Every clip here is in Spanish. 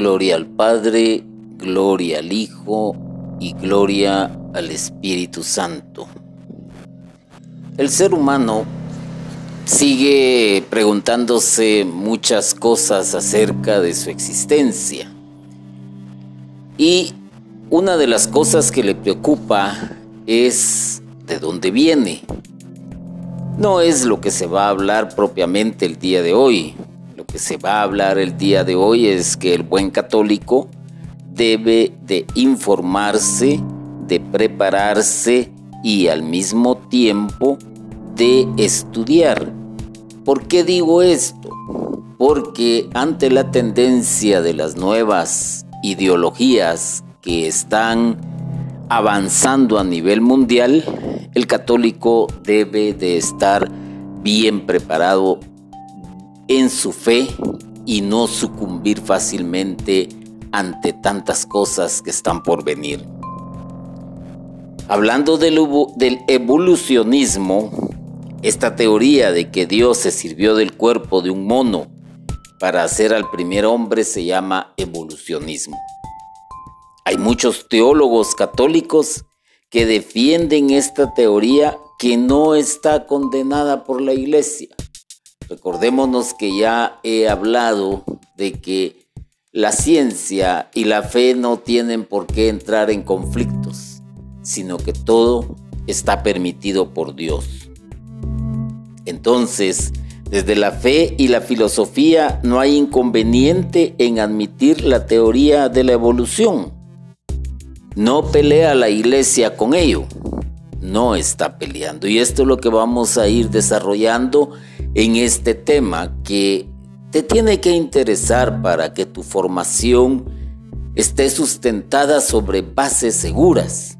Gloria al Padre, gloria al Hijo y gloria al Espíritu Santo. El ser humano sigue preguntándose muchas cosas acerca de su existencia. Y una de las cosas que le preocupa es de dónde viene. No es lo que se va a hablar propiamente el día de hoy. Que se va a hablar el día de hoy es que el buen católico debe de informarse, de prepararse y al mismo tiempo de estudiar. ¿Por qué digo esto? Porque ante la tendencia de las nuevas ideologías que están avanzando a nivel mundial, el católico debe de estar bien preparado en su fe y no sucumbir fácilmente ante tantas cosas que están por venir. Hablando del, evolucionismo, esta teoría de que Dios se sirvió del cuerpo de un mono para hacer al primer hombre se llama evolucionismo. Hay muchos teólogos católicos que defienden esta teoría que no está condenada por la iglesia. Recordémonos que ya he hablado de que la ciencia y la fe no tienen por qué entrar en conflictos, sino que todo está permitido por Dios. Entonces, desde la fe y la filosofía no hay inconveniente en admitir la teoría de la evolución no pelea la iglesia con ello. No está peleando. Y esto es lo que vamos a ir desarrollando en este tema que te tiene que interesar para que tu formación esté sustentada sobre bases seguras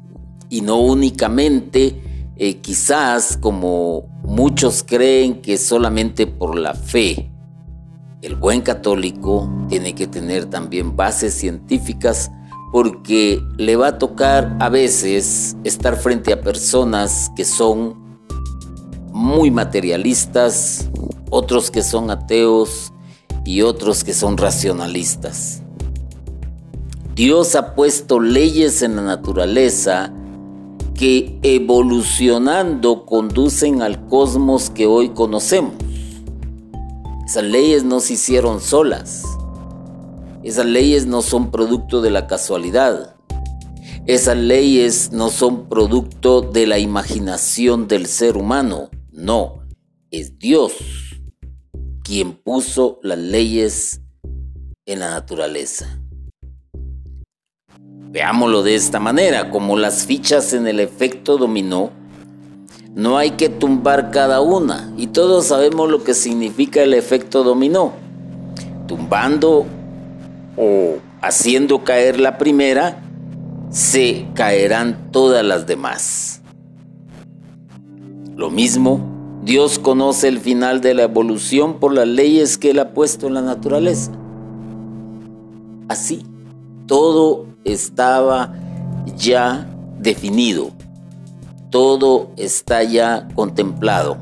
y no únicamente eh, quizás como muchos creen que solamente por la fe. El buen católico tiene que tener también bases científicas porque le va a tocar a veces estar frente a personas que son muy materialistas, otros que son ateos y otros que son racionalistas. Dios ha puesto leyes en la naturaleza que evolucionando conducen al cosmos que hoy conocemos. Esas leyes no se hicieron solas. Esas leyes no son producto de la casualidad. Esas leyes no son producto de la imaginación del ser humano. No, es Dios quien puso las leyes en la naturaleza. Veámoslo de esta manera, como las fichas en el efecto dominó, no hay que tumbar cada una y todos sabemos lo que significa el efecto dominó. Tumbando o haciendo caer la primera, se caerán todas las demás. Lo mismo, Dios conoce el final de la evolución por las leyes que Él ha puesto en la naturaleza. Así, todo estaba ya definido, todo está ya contemplado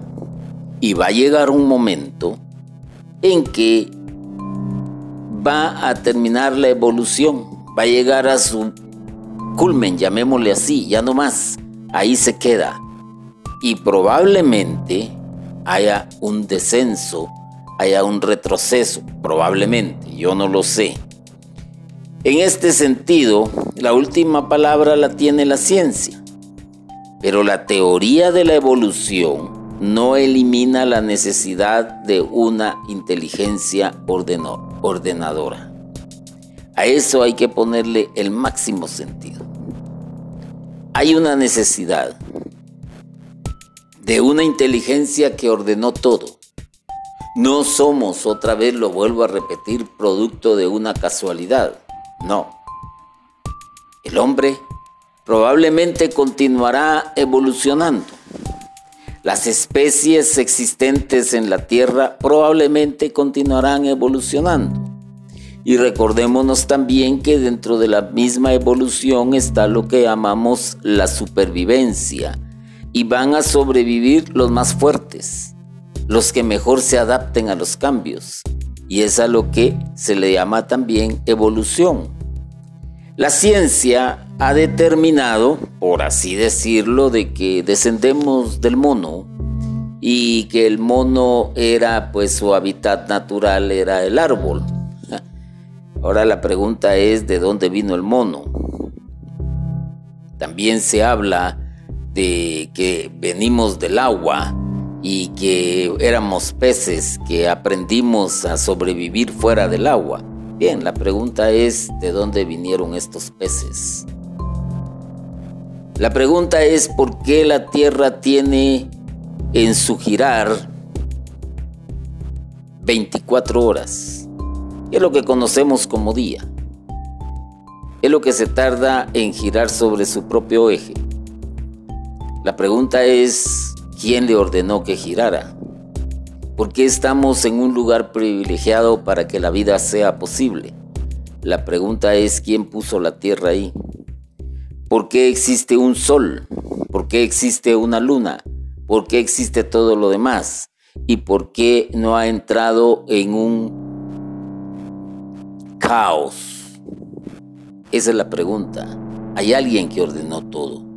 y va a llegar un momento en que va a terminar la evolución, va a llegar a su culmen, llamémosle así, ya no más, ahí se queda. Y probablemente haya un descenso, haya un retroceso, probablemente, yo no lo sé. En este sentido, la última palabra la tiene la ciencia, pero la teoría de la evolución no elimina la necesidad de una inteligencia ordenadora. A eso hay que ponerle el máximo sentido. Hay una necesidad de una inteligencia que ordenó todo. No somos, otra vez lo vuelvo a repetir, producto de una casualidad. No. El hombre probablemente continuará evolucionando las especies existentes en la Tierra probablemente continuarán evolucionando. Y recordémonos también que dentro de la misma evolución está lo que llamamos la supervivencia. Y van a sobrevivir los más fuertes, los que mejor se adapten a los cambios. y es a lo que se le llama también evolución. La ciencia ha determinado, por así decirlo, de que descendemos del mono y que el mono era, pues su hábitat natural era el árbol. Ahora la pregunta es de dónde vino el mono. También se habla de que venimos del agua y que éramos peces que aprendimos a sobrevivir fuera del agua. Bien, la pregunta es de dónde vinieron estos peces. La pregunta es por qué la Tierra tiene en su girar 24 horas. Es lo que conocemos como día. Es lo que se tarda en girar sobre su propio eje. La pregunta es, ¿quién le ordenó que girara? ¿Por qué estamos en un lugar privilegiado para que la vida sea posible? La pregunta es, ¿quién puso la Tierra ahí? ¿Por qué existe un sol? ¿Por qué existe una luna? ¿Por qué existe todo lo demás? ¿Y por qué no ha entrado en un caos? Esa es la pregunta. Hay alguien que ordenó todo.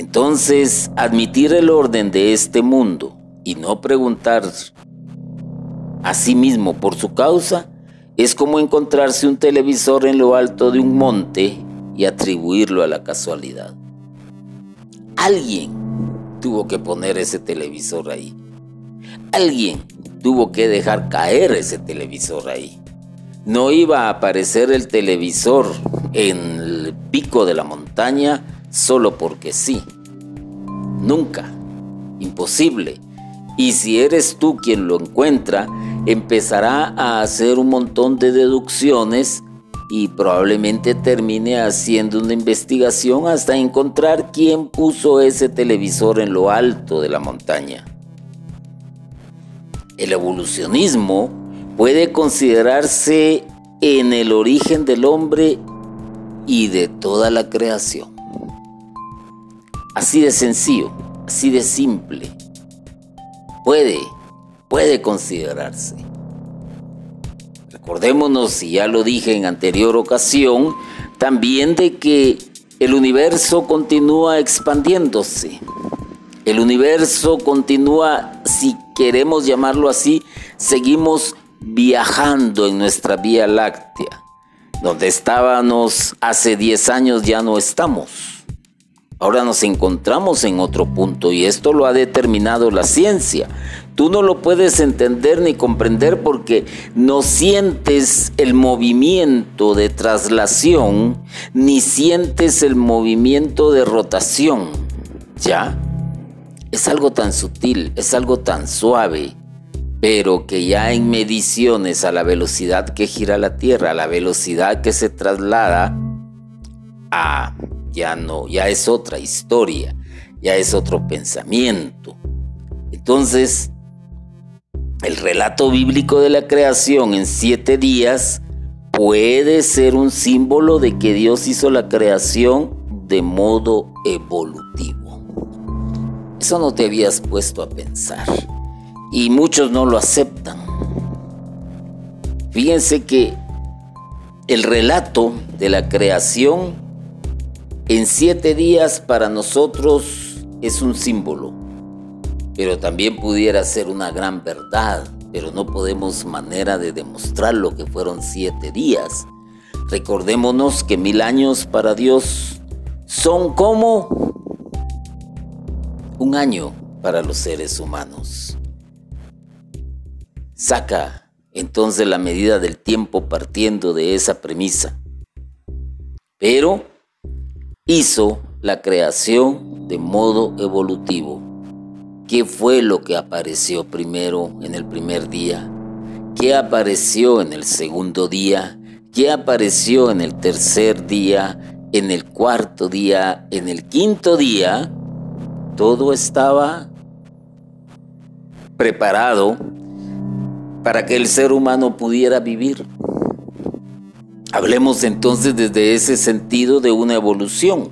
Entonces, admitir el orden de este mundo y no preguntar a sí mismo por su causa es como encontrarse un televisor en lo alto de un monte y atribuirlo a la casualidad. Alguien tuvo que poner ese televisor ahí. Alguien tuvo que dejar caer ese televisor ahí. No iba a aparecer el televisor en el pico de la montaña solo porque sí. Nunca. Imposible. Y si eres tú quien lo encuentra, empezará a hacer un montón de deducciones y probablemente termine haciendo una investigación hasta encontrar quién puso ese televisor en lo alto de la montaña. El evolucionismo puede considerarse en el origen del hombre y de toda la creación. Así de sencillo, así de simple. Puede, puede considerarse. Recordémonos, y ya lo dije en anterior ocasión, también de que el universo continúa expandiéndose. El universo continúa, si queremos llamarlo así, seguimos viajando en nuestra Vía Láctea. Donde estábamos hace 10 años ya no estamos. Ahora nos encontramos en otro punto y esto lo ha determinado la ciencia. Tú no lo puedes entender ni comprender porque no sientes el movimiento de traslación ni sientes el movimiento de rotación. ¿Ya? Es algo tan sutil, es algo tan suave, pero que ya en mediciones a la velocidad que gira la Tierra, a la velocidad que se traslada, ah, ya no, ya es otra historia, ya es otro pensamiento. Entonces, el relato bíblico de la creación en siete días puede ser un símbolo de que Dios hizo la creación de modo evolutivo. Eso no te habías puesto a pensar y muchos no lo aceptan. Fíjense que el relato de la creación en siete días para nosotros es un símbolo pero también pudiera ser una gran verdad, pero no podemos manera de demostrar lo que fueron siete días. Recordémonos que mil años para Dios son como un año para los seres humanos. Saca entonces la medida del tiempo partiendo de esa premisa. Pero hizo la creación de modo evolutivo ¿Qué fue lo que apareció primero en el primer día? ¿Qué apareció en el segundo día? ¿Qué apareció en el tercer día? ¿En el cuarto día? ¿En el quinto día? Todo estaba preparado para que el ser humano pudiera vivir. Hablemos entonces desde ese sentido de una evolución.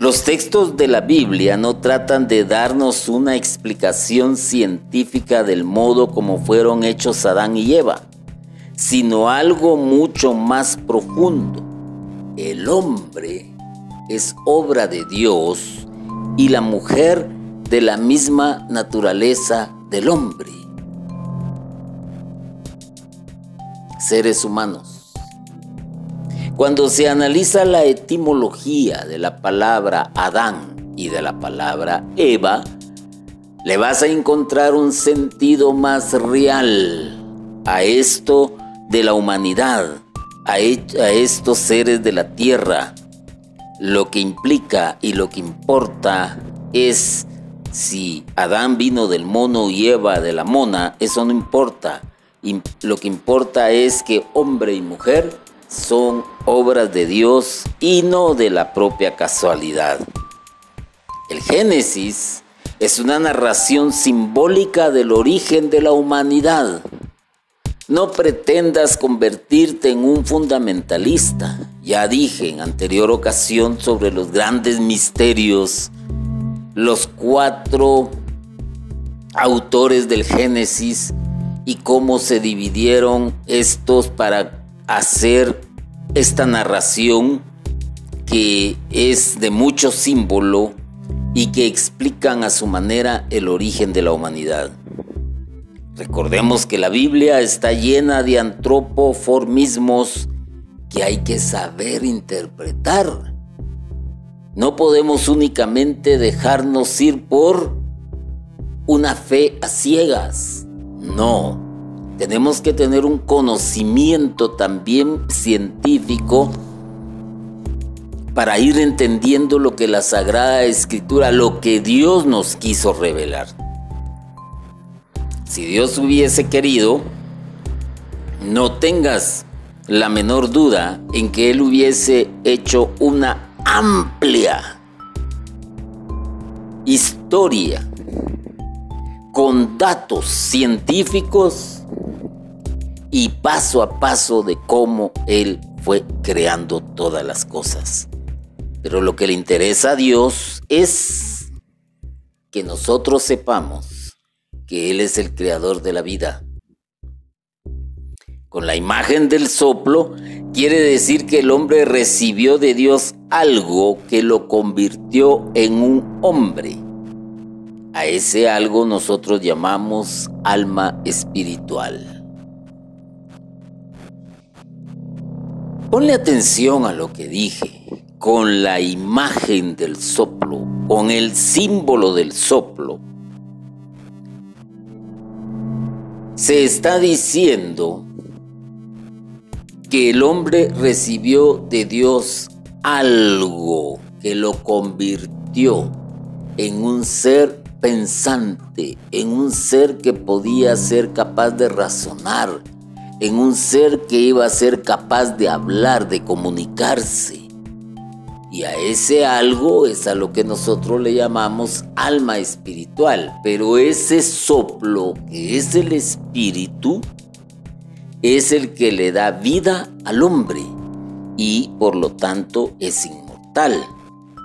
Los textos de la Biblia no tratan de darnos una explicación científica del modo como fueron hechos Adán y Eva, sino algo mucho más profundo. El hombre es obra de Dios y la mujer de la misma naturaleza del hombre. Seres humanos cuando se analiza la etimología de la palabra Adán y de la palabra Eva, le vas a encontrar un sentido más real a esto de la humanidad, a, estos seres de la tierra. Lo que implica y lo que importa es si Adán vino del mono y Eva de la mona, eso no importa. Lo que importa es que hombre y mujer son obras de Dios y no de la propia casualidad. El Génesis es una narración simbólica del origen de la humanidad. No pretendas convertirte en un fundamentalista. Ya dije en anterior ocasión sobre los grandes misterios, los cuatro autores del Génesis y cómo se dividieron estos para hacer esta narración que es de mucho símbolo y que explican a su manera el origen de la humanidad. Recordemos que la Biblia está llena de antropoformismos que hay que saber interpretar. No podemos únicamente dejarnos ir por una fe a ciegas. No, tenemos que tener un conocimiento también científico para ir entendiendo lo que la Sagrada Escritura, lo que Dios nos quiso revelar. Si Dios hubiese querido, no tengas la menor duda en que Él hubiese hecho una amplia historia con datos científicos y paso a paso de cómo Él fue creando todas las cosas. Pero lo que le interesa a Dios es que nosotros sepamos que Él es el creador de la vida. Con la imagen del soplo quiere decir que el hombre recibió de Dios algo que lo convirtió en un hombre. A ese algo nosotros llamamos alma espiritual. Ponle atención a lo que dije, con la imagen del soplo, con el símbolo del soplo. Se está diciendo que el hombre recibió de Dios algo que lo convirtió en un ser pensante, en un ser que podía ser capaz de razonar, en un ser que iba a ser capaz de hablar, de comunicarse. Y a ese algo es a lo que nosotros le llamamos alma espiritual. Pero ese soplo que es el espíritu es el que le da vida al hombre y por lo tanto es inmortal.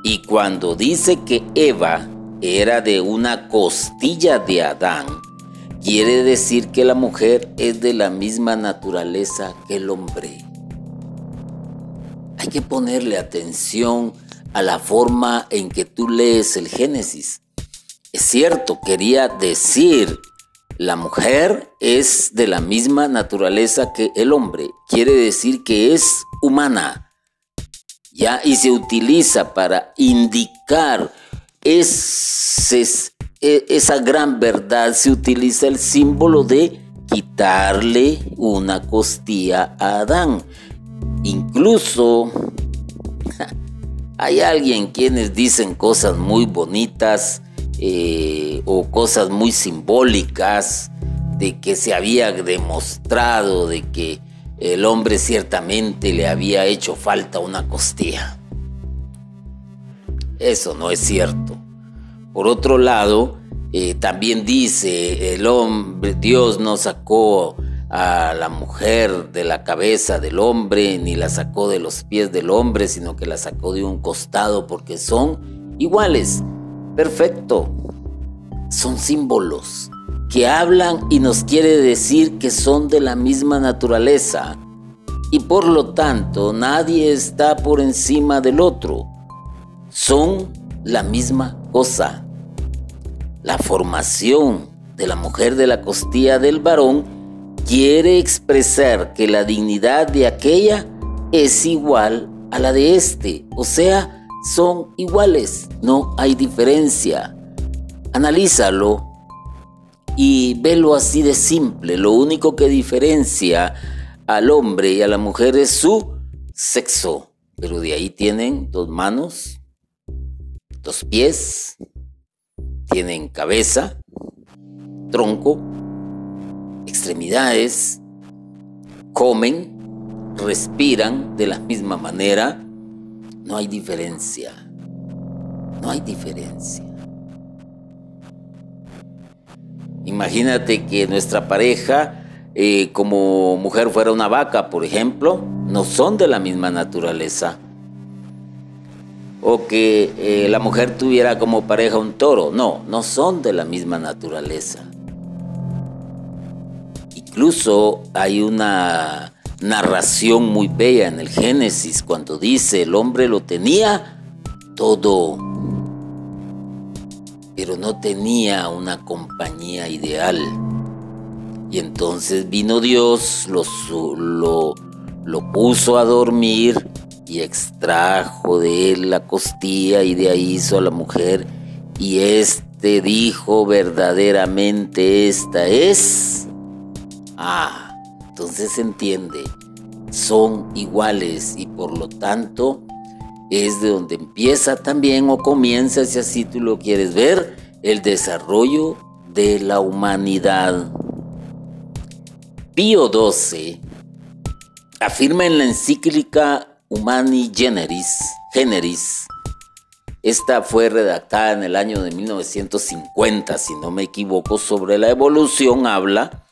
Y cuando dice que Eva era de una costilla de Adán, quiere decir que la mujer es de la misma naturaleza que el hombre. Hay que ponerle atención a la forma en que tú lees el Génesis. Es cierto, quería decir, la mujer es de la misma naturaleza que el hombre. Quiere decir que es humana. Ya, y se utiliza para indicar ese, esa gran verdad se utiliza el símbolo de quitarle una costilla a Adán. Incluso hay alguien quienes dicen cosas muy bonitas eh, o cosas muy simbólicas de que se había demostrado de que el hombre ciertamente le había hecho falta una costilla. Eso no es cierto. Por otro lado, eh, también dice, el hombre, Dios nos sacó a la mujer de la cabeza del hombre, ni la sacó de los pies del hombre, sino que la sacó de un costado porque son iguales. Perfecto. Son símbolos que hablan y nos quiere decir que son de la misma naturaleza y por lo tanto nadie está por encima del otro. Son la misma cosa. La formación de la mujer de la costilla del varón quiere expresar que la dignidad de aquella es igual a la de éste, o sea, son iguales, no hay diferencia. Analízalo y velo así de simple. Lo único que diferencia al hombre y a la mujer es su sexo. Pero de ahí tienen dos manos, dos pies, tienen cabeza, tronco, extremidades, comen, respiran de la misma manera. No hay diferencia. No hay diferencia. Imagínate que nuestra pareja, eh, como mujer fuera una vaca, por ejemplo, no son de la misma naturaleza. O que eh, la mujer tuviera como pareja un toro. No, no son de la misma naturaleza. Incluso hay una narración muy bella en el Génesis cuando dice el hombre lo tenía todo pero no tenía una compañía ideal. Y entonces vino Dios, lo, lo, lo puso a dormir y extrajo de él la costilla y de ahí hizo a la mujer. Y este dijo verdaderamente esta es. Ah, entonces se entiende, son iguales y por lo tanto es de donde empieza también o comienza, si así tú lo quieres ver, el desarrollo de la humanidad. Pío XII afirma en la encíclica Humani Generis, Generis, esta fue redactada en el año de 1950, si no me equivoco, sobre la evolución habla.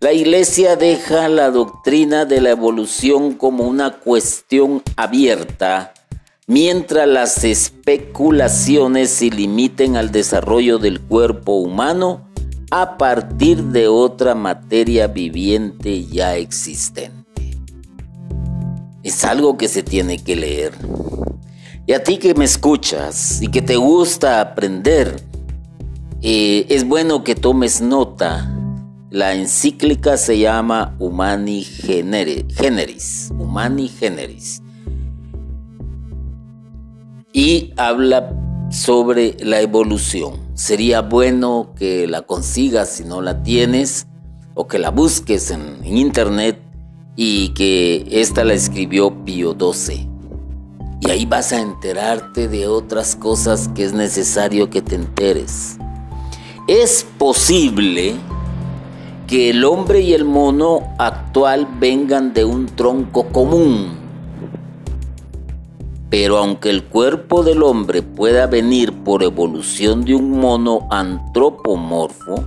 La iglesia deja la doctrina de la evolución como una cuestión abierta mientras las especulaciones se limiten al desarrollo del cuerpo humano a partir de otra materia viviente ya existente. Es algo que se tiene que leer. Y a ti que me escuchas y que te gusta aprender, eh, es bueno que tomes nota. La encíclica se llama Humani Generis. Humani Generis y habla sobre la evolución. Sería bueno que la consigas si no la tienes o que la busques en, internet y que esta la escribió Pío XII. Y ahí vas a enterarte de otras cosas que es necesario que te enteres. Es posible que el hombre y el mono actual vengan de un tronco común pero aunque el cuerpo del hombre pueda venir por evolución de un mono antropomorfo,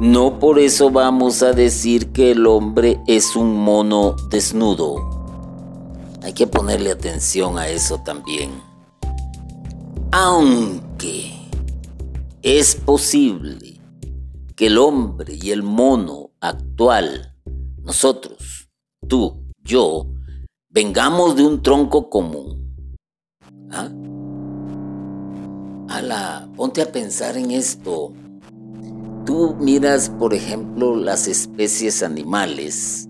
no por eso vamos a decir que el hombre es un mono desnudo. Hay que ponerle atención a eso también. Aunque es posible que el hombre y el mono actual, nosotros, tú, yo, vengamos de un tronco común ¿Ah? Ala, ponte a pensar en esto. Tú miras, por ejemplo, las especies animales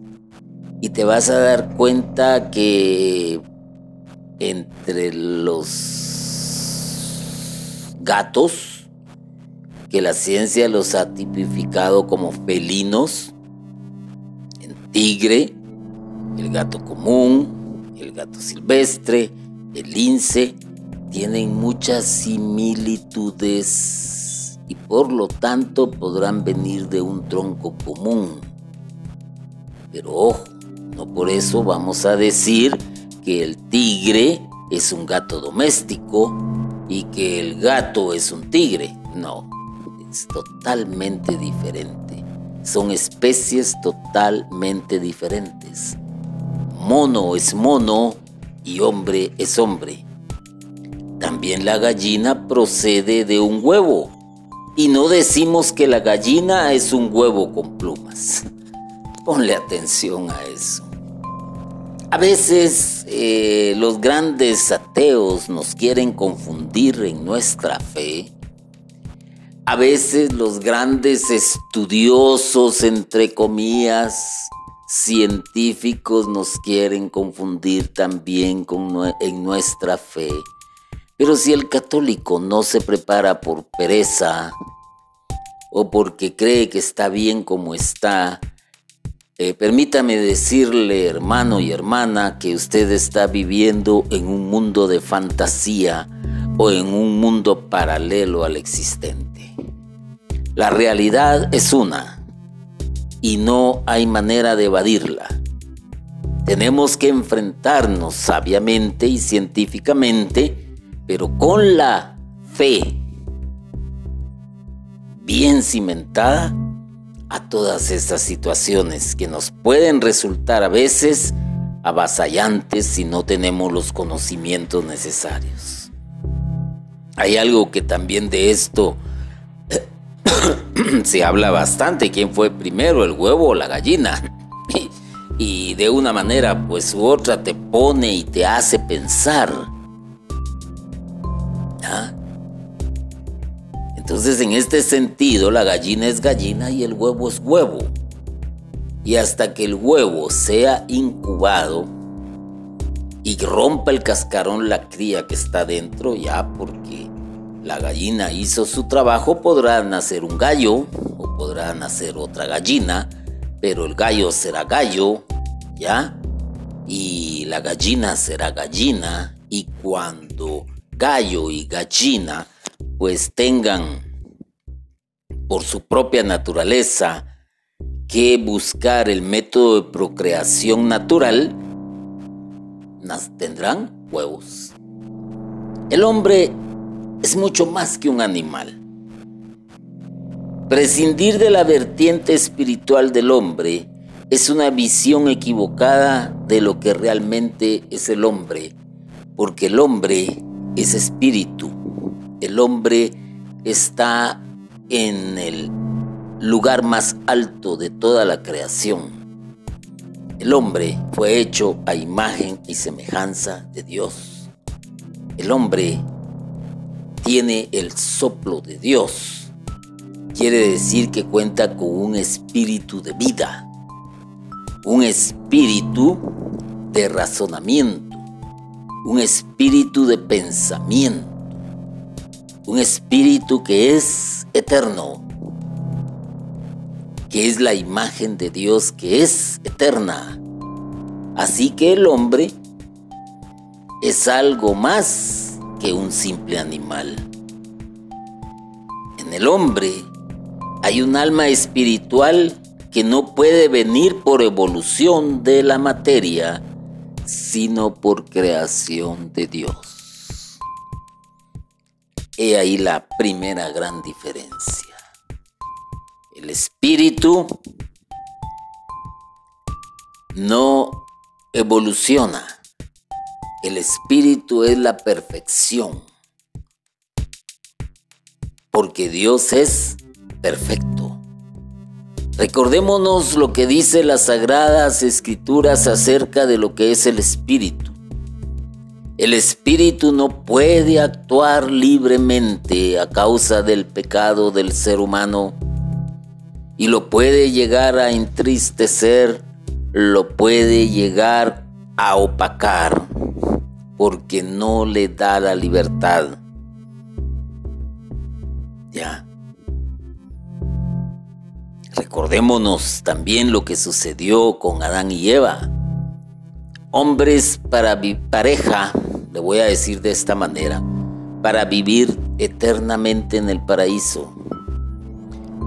y te vas a dar cuenta que entre los gatos, que la ciencia los ha tipificado como felinos, el tigre, el gato común, el gato silvestre, el lince tienen muchas similitudes y por lo tanto podrán venir de un tronco común. Pero ojo, no por eso vamos a decir que el tigre es un gato doméstico y que el gato es un tigre. No, es totalmente diferente. son especies totalmente diferentes. Mono es mono y hombre es hombre. También la gallina procede de un huevo. Y no decimos que la gallina es un huevo con plumas. Ponle atención a eso. A veces eh, los grandes ateos nos quieren confundir en nuestra fe. A veces los grandes estudiosos, entre comillas, científicos nos quieren confundir también con, en nuestra fe. Pero si el católico no se prepara por pereza o porque cree que está bien como está, eh, permítame decirle, hermano y hermana, que usted está viviendo en un mundo de fantasía o en un mundo paralelo al existente. La realidad es una y no hay manera de evadirla. Tenemos que enfrentarnos sabiamente y científicamente, pero con la fe bien cimentada a todas estas situaciones que nos pueden resultar a veces avasallantes si no tenemos los conocimientos necesarios. Hay algo que también de esto se habla bastante, quién fue primero, el huevo o la gallina. Y, de una manera pues u otra te pone y te hace pensar. Entonces, en este sentido, la gallina es gallina y el huevo es huevo. Y hasta que el huevo sea incubado y rompa el cascarón la cría que está dentro, ya porque la gallina hizo su trabajo, podrá nacer un gallo o podrá nacer otra gallina, pero el gallo será gallo, ¿ya? Y la gallina será gallina y cuando gallo y gallina pues tengan por su propia naturaleza que buscar el método de procreación natural, tendrán huevos. El hombre es mucho más que un animal. Prescindir de la vertiente espiritual del hombre es una visión equivocada de lo que realmente es el hombre, porque el hombre es espíritu el hombre está en el lugar más alto de toda la creación. El hombre fue hecho a imagen y semejanza de Dios. El hombre tiene el soplo de Dios. Quiere decir que cuenta con un espíritu de vida, un espíritu de razonamiento, un espíritu de pensamiento un espíritu que es eterno, que es la imagen de Dios que es eterna. Así que el hombre es algo más que un simple animal. En el hombre hay un alma espiritual que no puede venir por evolución de la materia, sino por creación de Dios. He ahí la primera gran diferencia. El espíritu no evoluciona. El espíritu es la perfección. Porque Dios es perfecto. Recordémonos lo que dice las sagradas escrituras acerca de lo que es el espíritu. El espíritu no puede actuar libremente a causa del pecado del ser humano y lo puede llegar a entristecer, lo puede llegar a opacar porque no le da la libertad. Ya. Recordémonos también lo que sucedió con Adán y Eva. Hombres para pareja le voy a decir de esta manera, para vivir eternamente en el paraíso.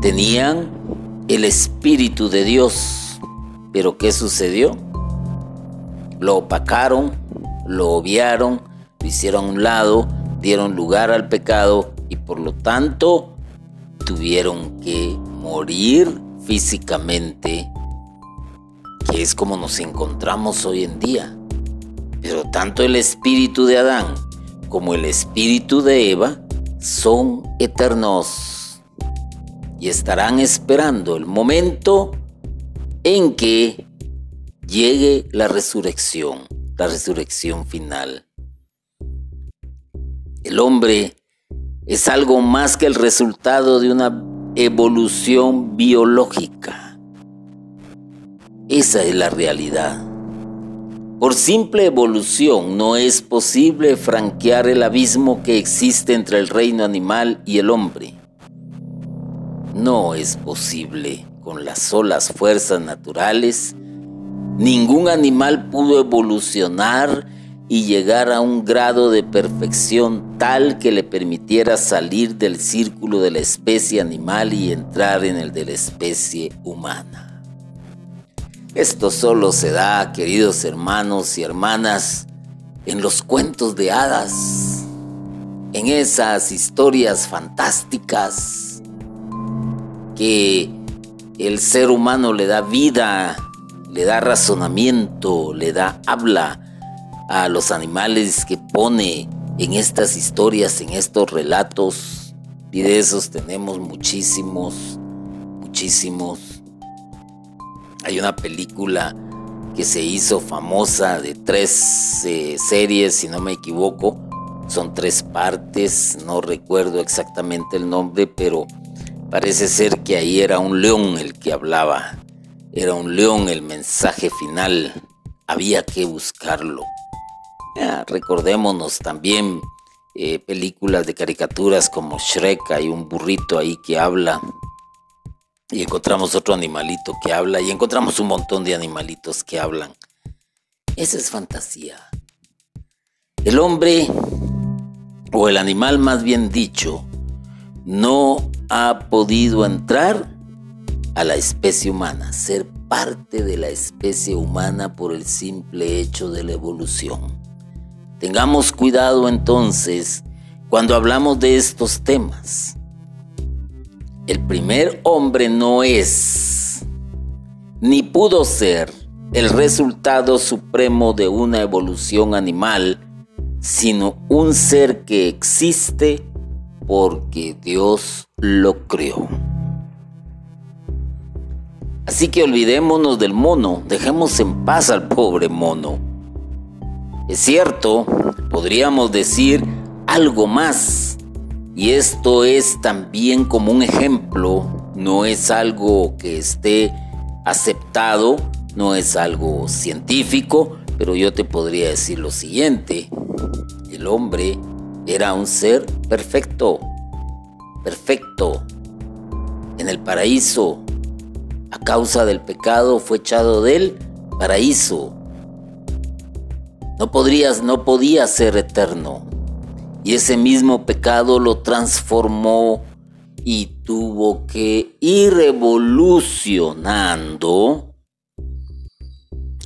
Tenían el Espíritu de Dios, pero ¿qué sucedió? Lo opacaron, lo obviaron, lo hicieron a un lado, dieron lugar al pecado y por lo tanto tuvieron que morir físicamente, que es como nos encontramos hoy en día. Pero tanto el espíritu de Adán como el espíritu de Eva son eternos y estarán esperando el momento en que llegue la resurrección, la resurrección final. El hombre es algo más que el resultado de una evolución biológica. Esa es la realidad. Por simple evolución no es posible franquear el abismo que existe entre el reino animal y el hombre. No es posible con las solas fuerzas naturales. Ningún animal pudo evolucionar y llegar a un grado de perfección tal que le permitiera salir del círculo de la especie animal y entrar en el de la especie humana. Esto solo se da, queridos hermanos y hermanas, en los cuentos de hadas, en esas historias fantásticas que el ser humano le da vida, le da razonamiento, le da habla, a los animales que pone en estas historias, en estos relatos. Y de esos tenemos muchísimos, muchísimos. Hay una película que se hizo famosa de tres eh, series, si no me equivoco. Son tres partes, no recuerdo exactamente el nombre, pero parece ser que ahí era un león el que hablaba. Era un león el mensaje final. Había que buscarlo recordémonos también eh, películas de caricaturas como Shrek, hay un burrito ahí que habla y encontramos otro animalito que habla y encontramos un montón de animalitos que hablan. Esa es fantasía. El hombre, o el animal más bien dicho, no ha podido entrar a la especie humana, ser parte de la especie humana por el simple hecho de la evolución. Tengamos cuidado entonces cuando hablamos de estos temas. El primer hombre no es, ni pudo ser, el resultado supremo de una evolución animal, sino un ser que existe porque Dios lo creó. Así que olvidémonos del mono, dejemos en paz al pobre mono. Es cierto, podríamos decir algo más. Y esto es también como un ejemplo, no es algo que esté aceptado, no es algo científico, pero yo te podría decir lo siguiente. El hombre era un ser perfecto, perfecto. En el paraíso, a causa del pecado, fue echado del paraíso no podrías, no podía ser eterno. Y ese mismo pecado lo transformó y tuvo que ir evolucionando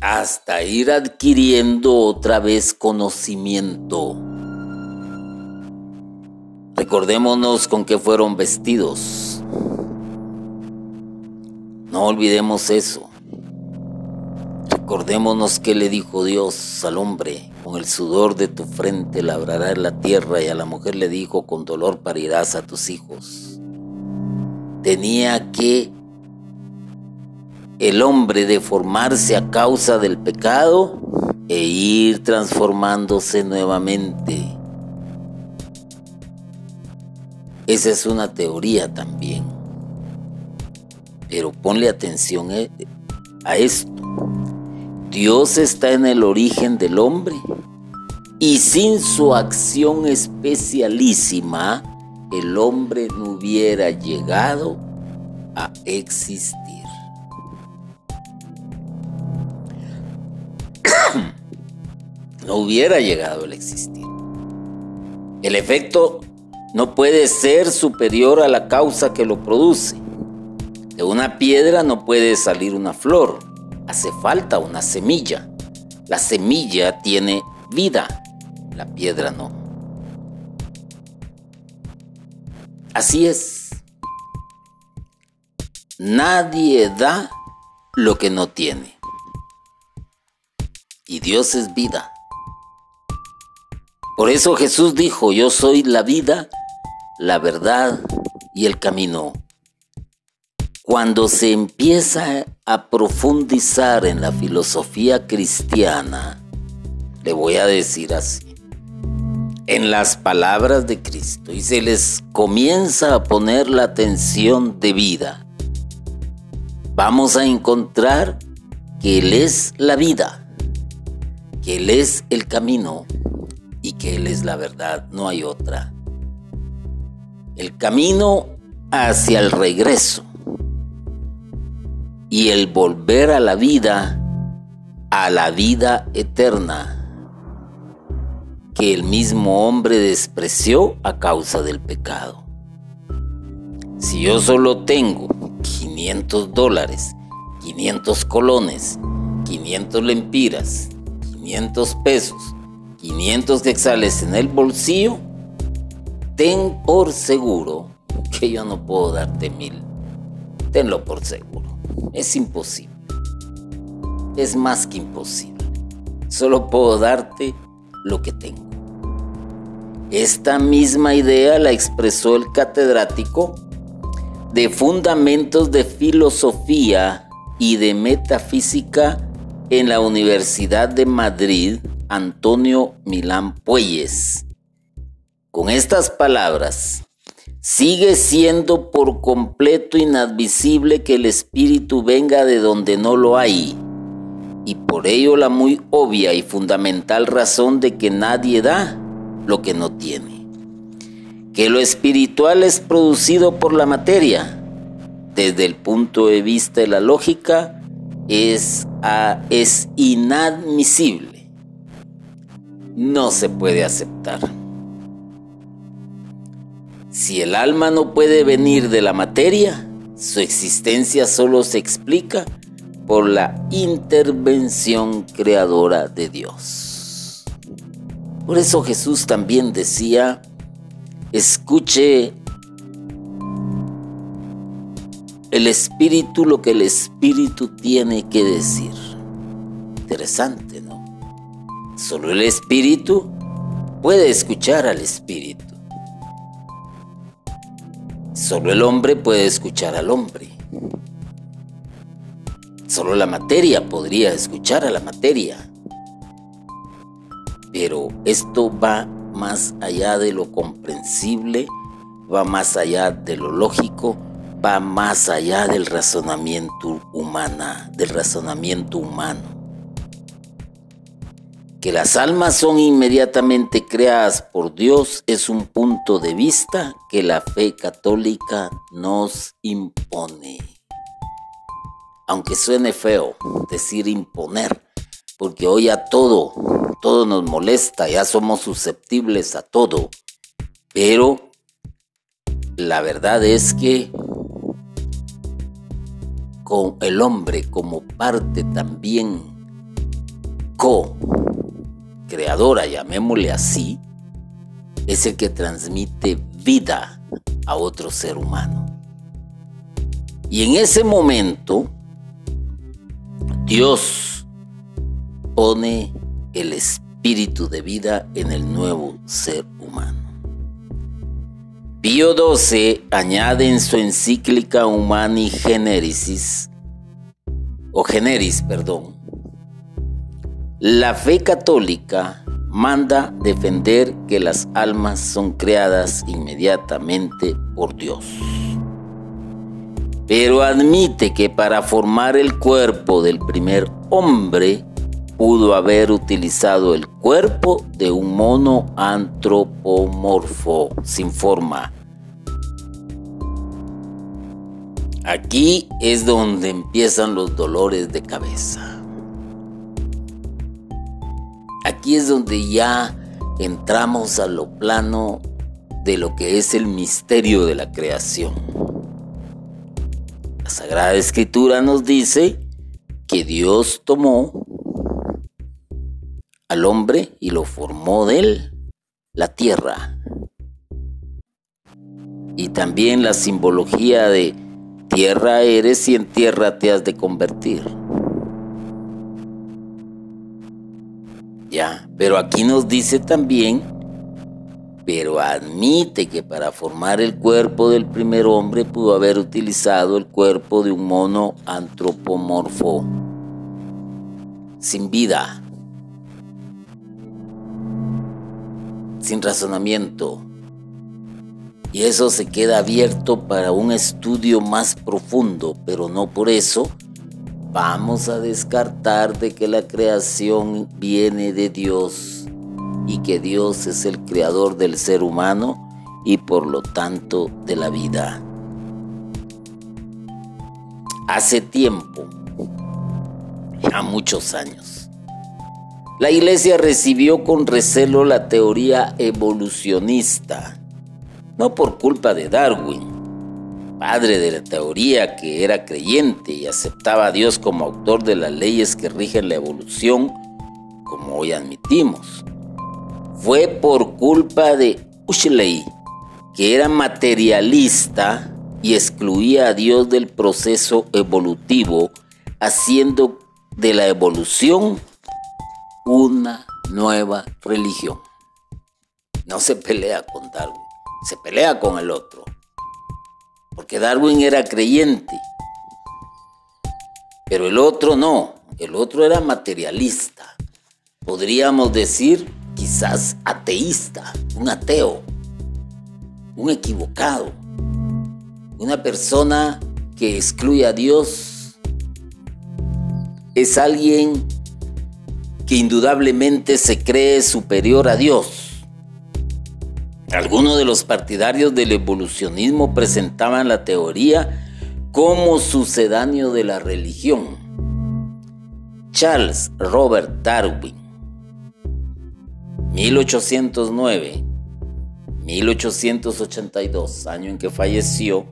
hasta ir adquiriendo otra vez conocimiento. Recordémonos con qué fueron vestidos. No olvidemos eso. Recordémonos que le dijo Dios al hombre, con el sudor de tu frente labrarás la tierra y a la mujer le dijo, con dolor parirás a tus hijos. Tenía que el hombre deformarse a causa del pecado e ir transformándose nuevamente. Esa es una teoría también. Pero ponle atención eh, a esto. Dios está en el origen del hombre y sin su acción especialísima, el hombre no hubiera llegado a existir. no hubiera llegado a existir. El efecto no puede ser superior a la causa que lo produce. De una piedra no puede salir una flor hace falta una semilla. La semilla tiene vida, la piedra no. Así es. Nadie da lo que no tiene. Y Dios es vida. Por eso Jesús dijo, yo soy la vida, la verdad y el camino. Cuando se empieza a profundizar en la filosofía cristiana, le voy a decir así, en las palabras de Cristo y se les comienza a poner la atención de vida, vamos a encontrar que Él es la vida, que Él es el camino y que Él es la verdad, no hay otra. El camino hacia el regreso y el volver a la vida, a la vida eterna que el mismo hombre despreció a causa del pecado. Si yo solo tengo 500 dólares, 500 colones, 500 lempiras, 500 pesos, 500 quetzales en el bolsillo, ten por seguro que yo no puedo darte mil. Tenlo por seguro. Es imposible. Es más que imposible. Solo puedo darte lo que tengo. Esta misma idea la expresó el catedrático de Fundamentos de Filosofía y de Metafísica en la Universidad de Madrid, Antonio Milán Puelles. Con estas palabras, sigue siendo por completo inadmisible que el espíritu venga de donde no lo hay, y por ello la muy obvia y fundamental razón de que nadie da lo que no tiene. Que lo espiritual es producido por la materia, desde el punto de vista de la lógica, es, es inadmisible no se puede aceptar. Si el alma no puede venir de la materia, su existencia solo se explica por la intervención creadora de Dios. Por eso Jesús también decía, escuche el Espíritu lo que el Espíritu tiene que decir. Interesante, ¿no? Solo el espíritu puede escuchar al espíritu. Solo el hombre puede escuchar al hombre. Solo la materia podría escuchar a la materia. Pero esto va más allá de lo comprensible, va más allá de lo lógico, va más allá del razonamiento humana, del razonamiento humano que las almas son inmediatamente creadas por Dios es un punto de vista que la fe católica nos impone. Aunque suene feo decir imponer, porque hoy a todo, todo nos molesta, ya somos susceptibles a todo. Pero la verdad es que con el hombre como parte también co creadora, llamémosle así, es el que transmite vida a otro ser humano. Y en ese momento, Dios pone el espíritu de vida en el nuevo ser humano. Pío XII añade en su encíclica Humani Generis, o Generis, perdón, la fe católica manda defender que las almas son creadas inmediatamente por Dios. Pero admite que para formar el cuerpo del primer hombre pudo haber utilizado el cuerpo de un mono antropomorfo sin forma. Aquí es donde empiezan los dolores de cabeza. Aquí es donde ya entramos a lo plano de lo que es el misterio de la creación. La Sagrada Escritura nos dice que Dios tomó al hombre y lo formó de él, la tierra. Y también la simbología de tierra eres y en tierra te has de convertir. Ya, pero aquí nos dice también, pero admite que para formar el cuerpo del primer hombre pudo haber utilizado el cuerpo de un mono antropomorfo, sin vida, sin razonamiento. Y eso se queda abierto para un estudio más profundo, pero no por eso vamos a descartar de que la creación viene de Dios y que Dios es el creador del ser humano y por lo tanto de la vida. Hace tiempo, ya muchos años, la iglesia recibió con recelo la teoría evolucionista, no por culpa de Darwin, padre de la teoría que era creyente y aceptaba a Dios como autor de las leyes que rigen la evolución, como hoy admitimos. Fue por culpa de Ushley, que era materialista y excluía a Dios del proceso evolutivo, haciendo de la evolución una nueva religión. No se pelea con Darwin, se pelea con el otro porque Darwin era creyente, pero el otro no, el otro era materialista, podríamos decir quizás ateísta, un ateo, un equivocado, una persona que excluye a Dios, es alguien que indudablemente se cree superior a Dios algunos de los partidarios del evolucionismo presentaban la teoría como sucedáneo de la religión. Charles Robert Darwin, 1809-1882, año en que falleció,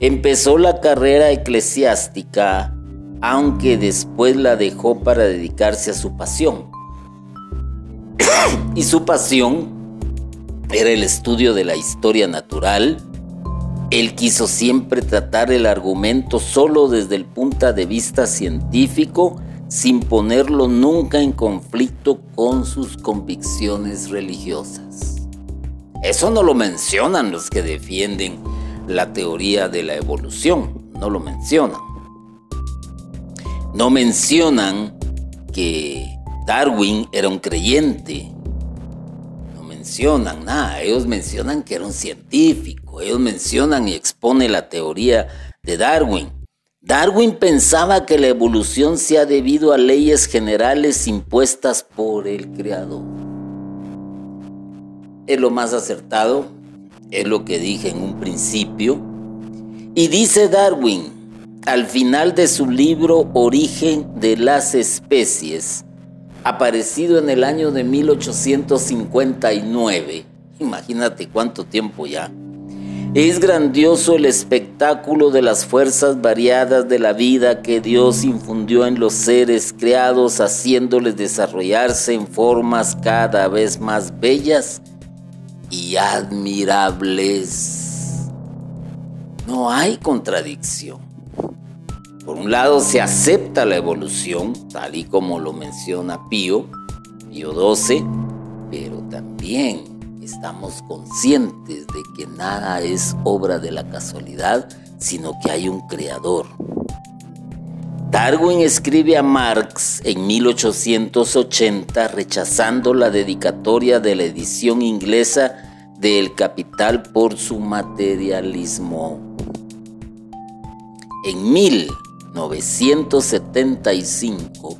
empezó la carrera eclesiástica, aunque después la dejó para dedicarse a su pasión. y su pasión era el estudio de la historia natural. Él quiso siempre tratar el argumento solo desde el punto de vista científico, sin ponerlo nunca en conflicto con sus convicciones religiosas. Eso no lo mencionan los que defienden la teoría de la evolución, no lo mencionan. No mencionan que Darwin era un creyente, mencionan nada, ellos mencionan que era un científico, ellos mencionan y expone la teoría de Darwin. Darwin pensaba que la evolución se ha debido a leyes generales impuestas por el Creador. Es lo más acertado, es lo que dije en un principio. Y dice Darwin, al final de su libro Origen de las especies, aparecido en el año de 1859. Imagínate cuánto tiempo ya. Es grandioso el espectáculo de las fuerzas variadas de la vida que Dios infundió en los seres creados, haciéndoles desarrollarse en formas cada vez más bellas y admirables. No hay contradicción. Por un lado se acepta la evolución, tal y como lo menciona Pío, Pío XII, pero también estamos conscientes de que nada es obra de la casualidad, sino que hay un creador. Darwin escribe a Marx en 1880 rechazando la dedicatoria de la edición inglesa de El Capital por su materialismo. En 1880 1975,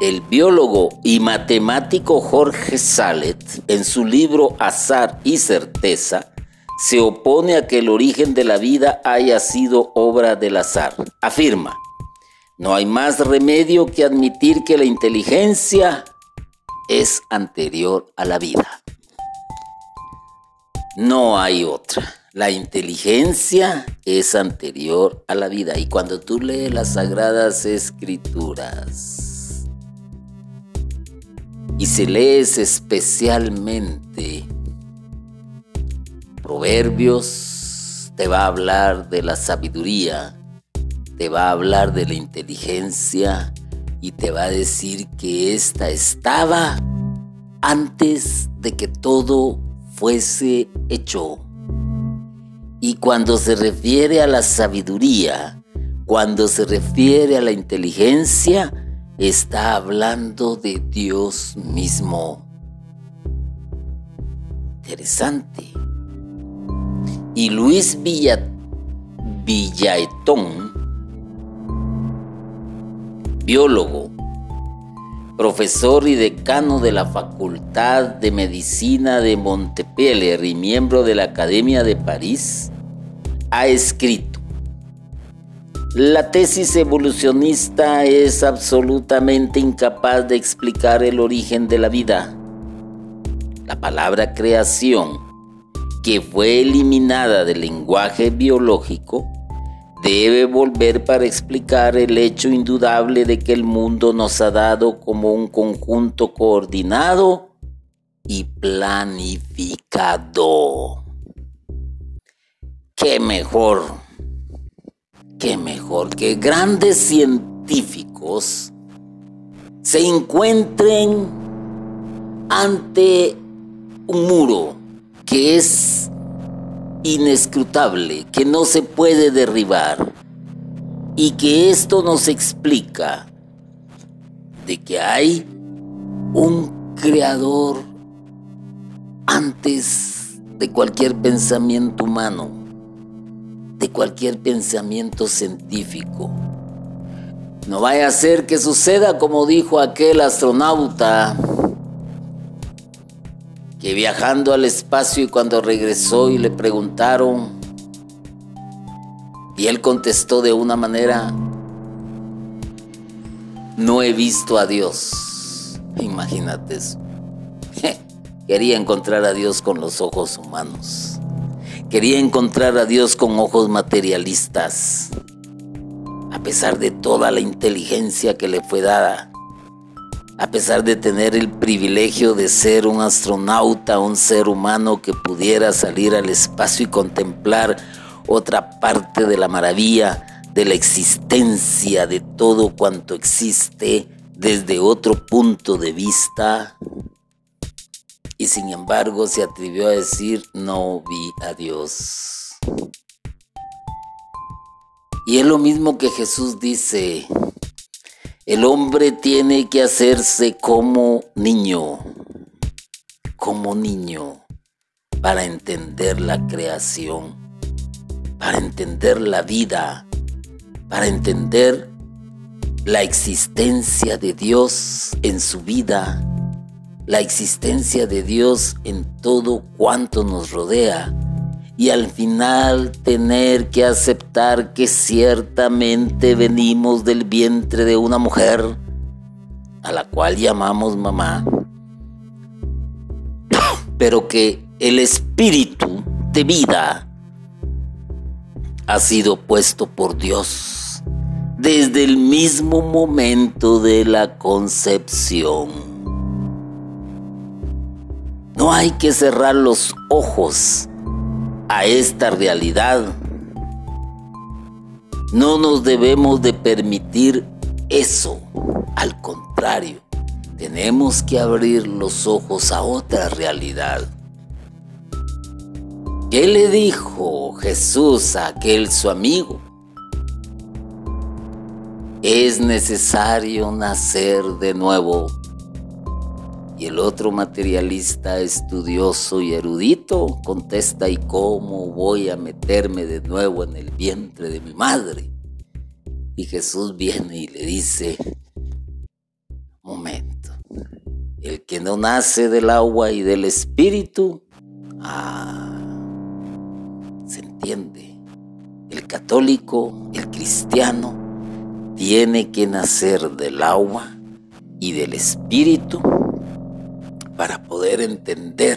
el biólogo y matemático Jorge Salet, en su libro Azar y Certeza, se opone a que el origen de la vida haya sido obra del azar. Afirma, no hay más remedio que admitir que la inteligencia es anterior a la vida. No hay otra. La inteligencia es anterior a la vida y cuando tú lees las sagradas escrituras y se lees especialmente Proverbios te va a hablar de la sabiduría, te va a hablar de la inteligencia y te va a decir que ésta estaba antes de que todo fuese hecho. Y cuando se refiere a la sabiduría, cuando se refiere a la inteligencia, está hablando de Dios mismo. Interesante. Y Luis Villa, Villaetón, biólogo, profesor y decano de la Facultad de Medicina de Montpellier y miembro de la Academia de París, ha escrito, la tesis evolucionista es absolutamente incapaz de explicar el origen de la vida. La palabra creación, que fue eliminada del lenguaje biológico, debe volver para explicar el hecho indudable de que el mundo nos ha dado como un conjunto coordinado y planificado. ¿Qué mejor? ¿Qué mejor que grandes científicos se encuentren ante un muro que es inescrutable, que no se puede derribar y que esto nos explica de que hay un creador antes de cualquier pensamiento humano de cualquier pensamiento científico. No vaya a ser que suceda como dijo aquel astronauta que viajando al espacio y cuando regresó y le preguntaron, y él contestó de una manera, no he visto a Dios. Imagínate eso. Quería encontrar a Dios con los ojos humanos. Quería encontrar a Dios con ojos materialistas, a pesar de toda la inteligencia que le fue dada, a pesar de tener el privilegio de ser un astronauta, un ser humano que pudiera salir al espacio y contemplar otra parte de la maravilla de la existencia de todo cuanto existe desde otro punto de vista, y sin embargo se atrevió a decir, no vi a Dios. Y es lo mismo que Jesús dice, el hombre tiene que hacerse como niño, como niño, para entender la creación, para entender la vida, para entender la existencia de Dios en su vida la existencia de Dios en todo cuanto nos rodea y al final tener que aceptar que ciertamente venimos del vientre de una mujer a la cual llamamos mamá, pero que el espíritu de vida ha sido puesto por Dios desde el mismo momento de la concepción. No hay que cerrar los ojos a esta realidad. No nos debemos de permitir eso. Al contrario, tenemos que abrir los ojos a otra realidad. ¿Qué le dijo Jesús a aquel su amigo? Es necesario nacer de nuevo y el otro materialista estudioso y erudito contesta, ¿y cómo voy a meterme de nuevo en el vientre de mi madre? Y Jesús viene y le dice, momento, el que no nace del agua y del espíritu, ah, se entiende, el católico, el cristiano, tiene que nacer del agua y del espíritu para poder entender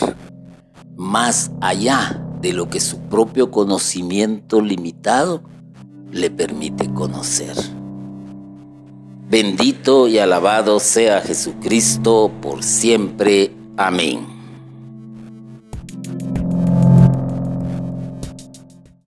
más allá de lo que su propio conocimiento limitado le permite conocer. Bendito y alabado sea Jesucristo por siempre. Amén.